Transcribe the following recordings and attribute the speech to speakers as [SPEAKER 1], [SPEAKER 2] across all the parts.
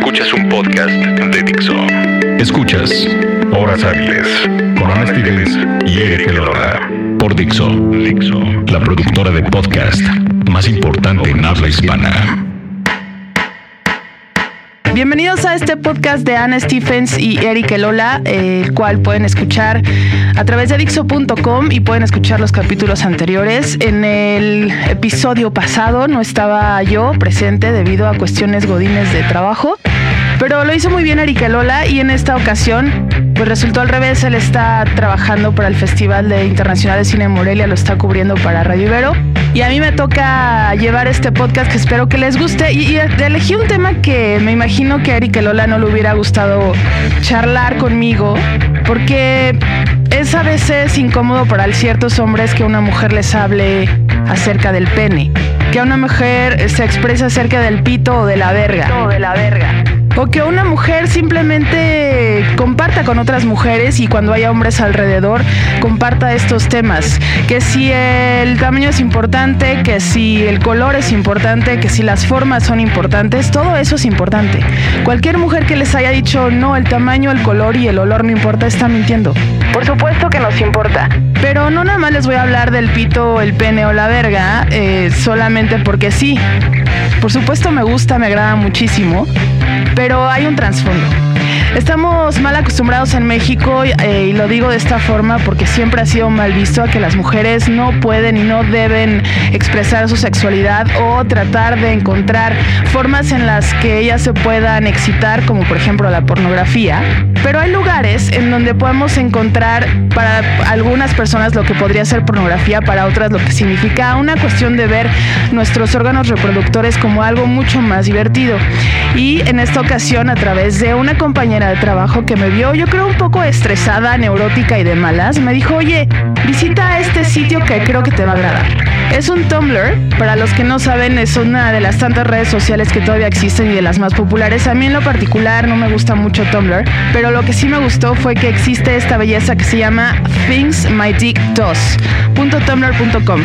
[SPEAKER 1] Escuchas un podcast de Dixo. Escuchas Horas Hábiles con Ana Stevens y Eric Lora. Por Dixo, Dixo, la productora de podcast más importante en habla hispana.
[SPEAKER 2] Bienvenidos a este podcast de Ana Stephens y Eric Elola, el cual pueden escuchar a través de Dixo.com y pueden escuchar los capítulos anteriores. En el episodio pasado no estaba yo presente debido a cuestiones godines de trabajo, pero lo hizo muy bien Eric Elola y en esta ocasión pues resultó al revés, él está trabajando para el Festival de Internacional de Cine de Morelia, lo está cubriendo para Radio Ibero. Y a mí me toca llevar este podcast que espero que les guste. Y, elegí un tema que me imagino que a Eric Lola no le hubiera gustado charlar conmigo, porque es a veces incómodo para ciertos hombres que una mujer les hable acerca del pene, que una mujer se exprese acerca del pito o de la verga. O de la verga o que una mujer simplemente comparta con otras mujeres y cuando haya hombres alrededor comparta estos temas. Que si el tamaño es importante, que si el color es importante, que si las formas son importantes, todo eso es importante. Cualquier mujer que les haya dicho no, el tamaño, el color y el olor no importa, está mintiendo. Por supuesto que nos importa. Pero no nada más les voy a hablar del pito, el pene o la verga, eh, solamente porque sí. Por supuesto me gusta, me agrada muchísimo pero hay un trasfondo. Estamos mal acostumbrados en México eh, y lo digo de esta forma porque siempre ha sido mal visto a que las mujeres no pueden y no deben expresar su sexualidad o tratar de encontrar formas en las que ellas se puedan excitar, como por ejemplo la pornografía. Pero hay lugares en donde podemos encontrar para algunas personas lo que podría ser pornografía, para otras lo que significa una cuestión de ver nuestros órganos reproductores como algo mucho más divertido. Y en esta ocasión, a través de una compañera de trabajo que me vio, yo creo un poco estresada, neurótica y de malas, me dijo, oye, visita este sitio que creo que te va a agradar. Es un Tumblr, para los que no saben, es una de las tantas redes sociales que todavía existen y de las más populares. A mí en lo particular no me gusta mucho Tumblr, pero lo que sí me gustó fue que existe esta belleza que se llama thingsmydickdoes.tumblr.com.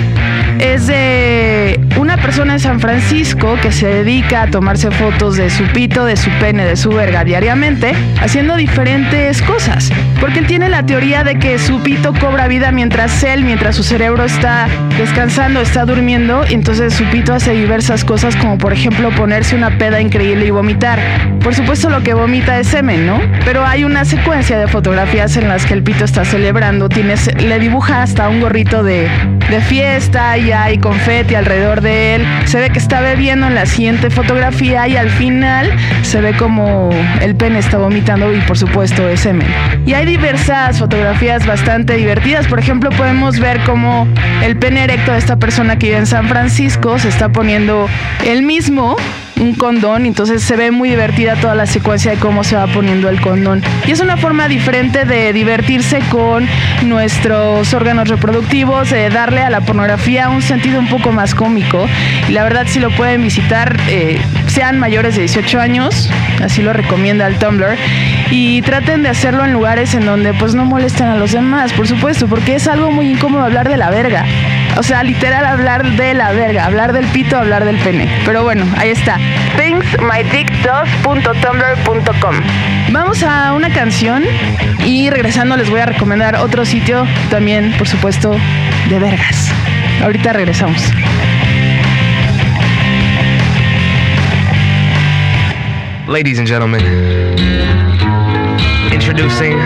[SPEAKER 2] Es de una persona en San Francisco que se dedica a tomarse fotos de su pito, de su pene, de su verga diariamente haciendo diferentes cosas. Porque él tiene la teoría de que su pito cobra vida mientras él, mientras su cerebro está descansando, está durmiendo, y entonces su pito hace diversas cosas como por ejemplo ponerse una peda increíble y vomitar. Por supuesto lo que vomita es semen, ¿no? Pero hay una secuencia de fotografías en las que el pito está celebrando, tienes, le dibuja hasta un gorrito de, de fiesta y hay confeti alrededor de él. Se ve que está bebiendo en la siguiente fotografía y al final se ve como el pene está vomitando y por supuesto es semen. Y hay diversas fotografías bastante divertidas. Por ejemplo, podemos ver cómo el pene erecto de esta persona que vive en San Francisco se está poniendo el mismo un condón, entonces se ve muy divertida toda la secuencia de cómo se va poniendo el condón. Y es una forma diferente de divertirse con nuestros órganos reproductivos, de darle a la pornografía un sentido un poco más cómico. Y la verdad, si lo pueden visitar, eh, sean mayores de 18 años, así lo recomienda el Tumblr, y traten de hacerlo en lugares en donde pues no molesten a los demás, por supuesto, porque es algo muy incómodo hablar de la verga. O sea, literal hablar de la verga, hablar del pito, hablar del pene. Pero bueno, ahí está. thingsmydickdoes.tumblr.com Vamos a una canción y regresando les voy a recomendar otro sitio también, por supuesto, de vergas. Ahorita regresamos.
[SPEAKER 3] Ladies and gentlemen, introducing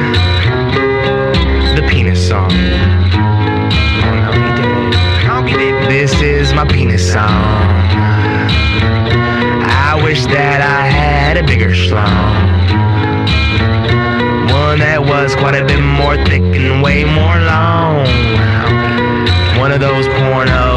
[SPEAKER 3] the penis song. This is my penis song. I wish that I had a bigger schlong. One that was quite a bit more thick and way more long. One of those porno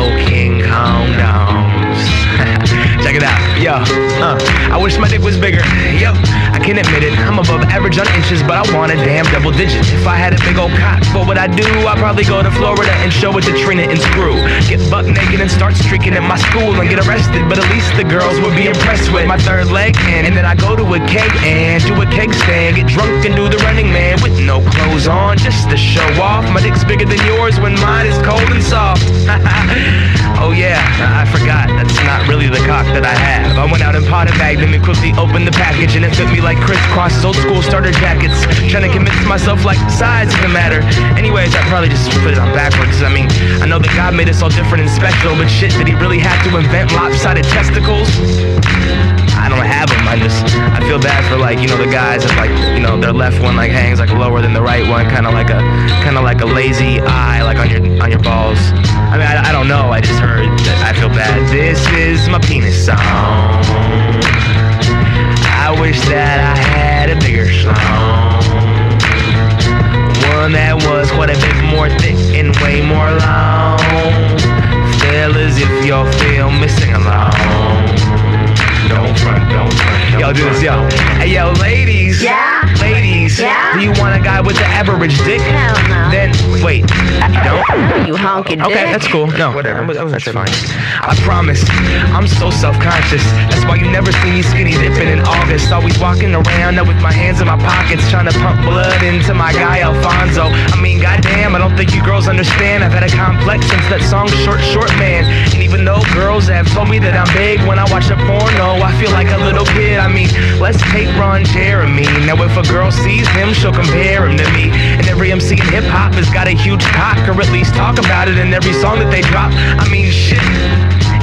[SPEAKER 3] yo. Uh, I wish my dick was bigger, yo. I can admit it, I'm above average on inches, but I want a damn double digit. If I had a big old cock, what would I do? I'd probably go to Florida and show it to Trina and Screw. Get buck naked and start streaking at my school and get arrested, but at least the girls would be impressed with my third leg. And, and then I go to a keg and do a keg stand, get drunk and do the running man with no clothes on, just to show off. My dick's bigger than yours when mine is cold and soft. oh yeah, I forgot, that's not really the cock that I have. I'm went out and potted bagged them and quickly opened the package and it fit me like crisscrosses, old school starter jackets. Trying to convince myself like size doesn't matter. Anyways, I probably just put it on backwards. I mean, I know that God made us all different and special, but shit, did he really have to invent lopsided testicles? I don't have them. I just I feel bad for like you know the guys that like you know their left one like hangs like lower than the right one, kind of like a kind of like a lazy eye like on your on your balls. I mean I, I don't know. I just heard that I feel bad. This is my penis song. I wish that I had a bigger schlong. One that was quite a bit more thick and way more long. Fellas, if y'all feel me, sing along. Don't front, don't front. Yo, do this, yo. Hey, yo, ladies.
[SPEAKER 4] Yeah?
[SPEAKER 3] Average dick?
[SPEAKER 4] Hell no.
[SPEAKER 3] Then, wait. You don't?
[SPEAKER 4] You honky dick.
[SPEAKER 3] Okay, that's cool. No, whatever. That was, that's fine. I promise, I'm so self-conscious. That's why you never see me skinny dipping in August. Always walking around with my hands in my pockets, trying to pump blood into my guy Alfonso. I mean, goddamn, I don't think you girls understand. I've had a complex since that song Short Short Man. And even though girls have told me that I'm big when I watch a porno, let's take Ron Jeremy. Now, if a girl sees him, she'll compare him to me. And every MC in hip hop has got a huge cock, or at least talk about it in every song that they drop. I mean, shit.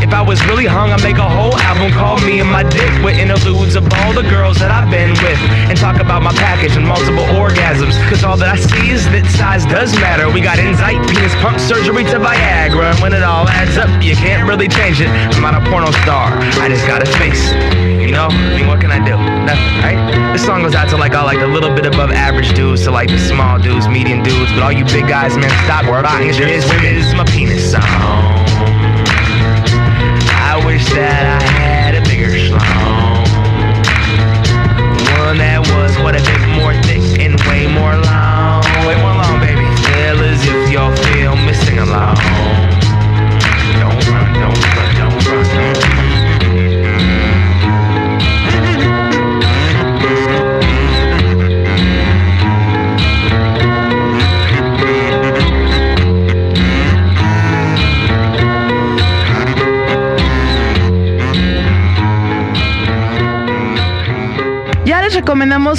[SPEAKER 3] If I was really hung, I'd make a whole album called Me and My Dick with interludes of all the girls that I've been with and talk about my package and multiple Cause all that I see is that size does matter. We got insight, penis pump surgery to Viagra. And when it all adds up, you can't really change it. I'm not a porno star, I just got a face. You know, I mean, what can I do? Nothing, right? This song goes out to like all like a little bit above average dudes, to like the small dudes, medium dudes, but all you big guys, man, stop rocking. This is my penis song. I wish that I had What if it's more thick and way more long? Way more long, baby. Feel as if y'all feel missing along.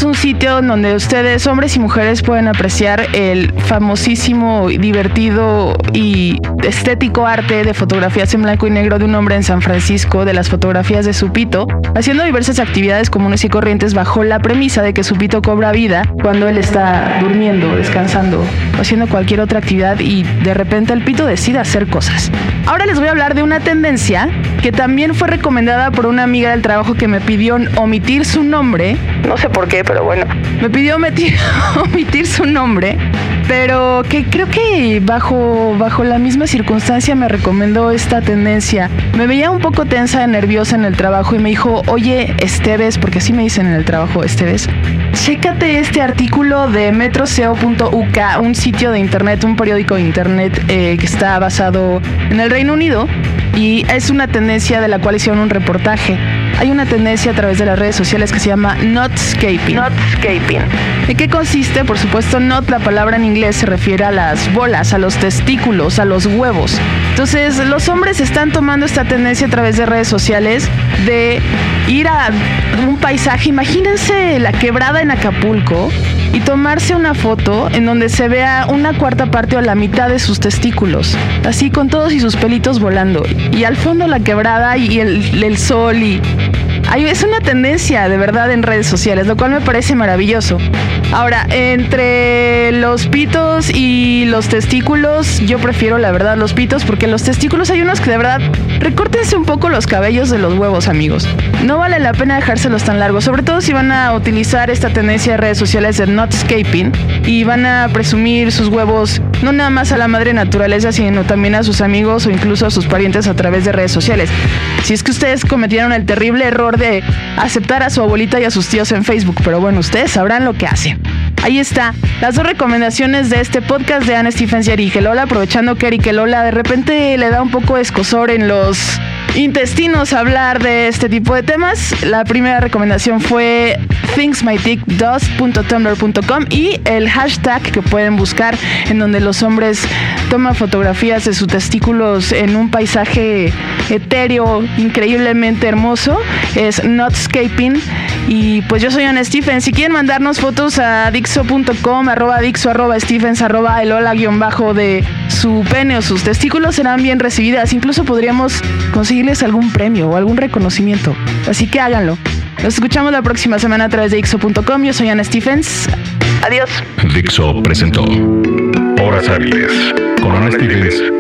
[SPEAKER 2] Recomendamos un sitio donde ustedes, hombres y mujeres, pueden apreciar el famosísimo, divertido y estético arte de fotografías en blanco y negro de un hombre en San Francisco, de las fotografías de Supito, haciendo diversas actividades comunes y corrientes bajo la premisa de que Supito cobra vida cuando él está durmiendo, descansando, haciendo cualquier otra actividad y de repente el pito decide hacer cosas. Ahora les voy a hablar de una tendencia que también fue recomendada por una amiga del trabajo que me pidió omitir su nombre. No sé por qué, pero bueno. Me pidió omitir, omitir su nombre, pero que creo que bajo, bajo la misma circunstancia me recomendó esta tendencia. Me veía un poco tensa, nerviosa en el trabajo y me dijo, oye, Esteves, porque así me dicen en el trabajo, Esteves, chécate este artículo de metroseo.uk, un sitio de internet, un periódico de internet eh, que está basado en el Reino Unido y es una tendencia de la cual hicieron un reportaje. Hay una tendencia a través de las redes sociales que se llama Notscaping. Notscaping. ¿En qué consiste? Por supuesto, not, la palabra en inglés se refiere a las bolas, a los testículos, a los huevos. Entonces, los hombres están tomando esta tendencia a través de redes sociales de ir a un paisaje. Imagínense la quebrada en Acapulco y tomarse una foto en donde se vea una cuarta parte o la mitad de sus testículos, así con todos y sus pelitos volando. Y al fondo la quebrada y el, sol y... Es una tendencia de verdad en redes sociales, lo cual me parece maravilloso. Ahora, entre los pitos y los testículos, yo prefiero la verdad los pitos porque los testículos hay unos que de verdad recórtense un poco los cabellos de los huevos, amigos. No vale la pena dejárselos tan largos, sobre todo si van a utilizar esta tendencia de redes sociales de notscaping y van a presumir sus huevos no nada más a la madre naturaleza, sino también a sus amigos o incluso a sus parientes a través de redes sociales. Si es que ustedes cometieron el terrible error de aceptar a su abuelita y a sus tíos en Facebook, pero bueno, ustedes sabrán lo que hacen. Ahí está, las dos recomendaciones de este podcast de Anne Stephens y aprovechando que Eric Lola de repente le da un poco de escosor en los intestinos hablar de este tipo de temas. La primera recomendación fue thingsmydickdoes.tumblr.com y el hashtag que pueden buscar en donde los hombres toman fotografías de sus testículos en un paisaje etéreo increíblemente hermoso es notscaping y pues yo soy Ana Stephens. Si quieren mandarnos fotos a dixo.com, arroba dixo, arroba stephens, arroba el hola guion bajo de su pene o sus testículos serán bien recibidas. Incluso podríamos conseguirles algún premio o algún reconocimiento. Así que háganlo. Nos escuchamos la próxima semana a través de Dixo.com. Yo soy Ana Stephens. Adiós.
[SPEAKER 1] Dixo presentó Horas Hábiles con Ana Stevens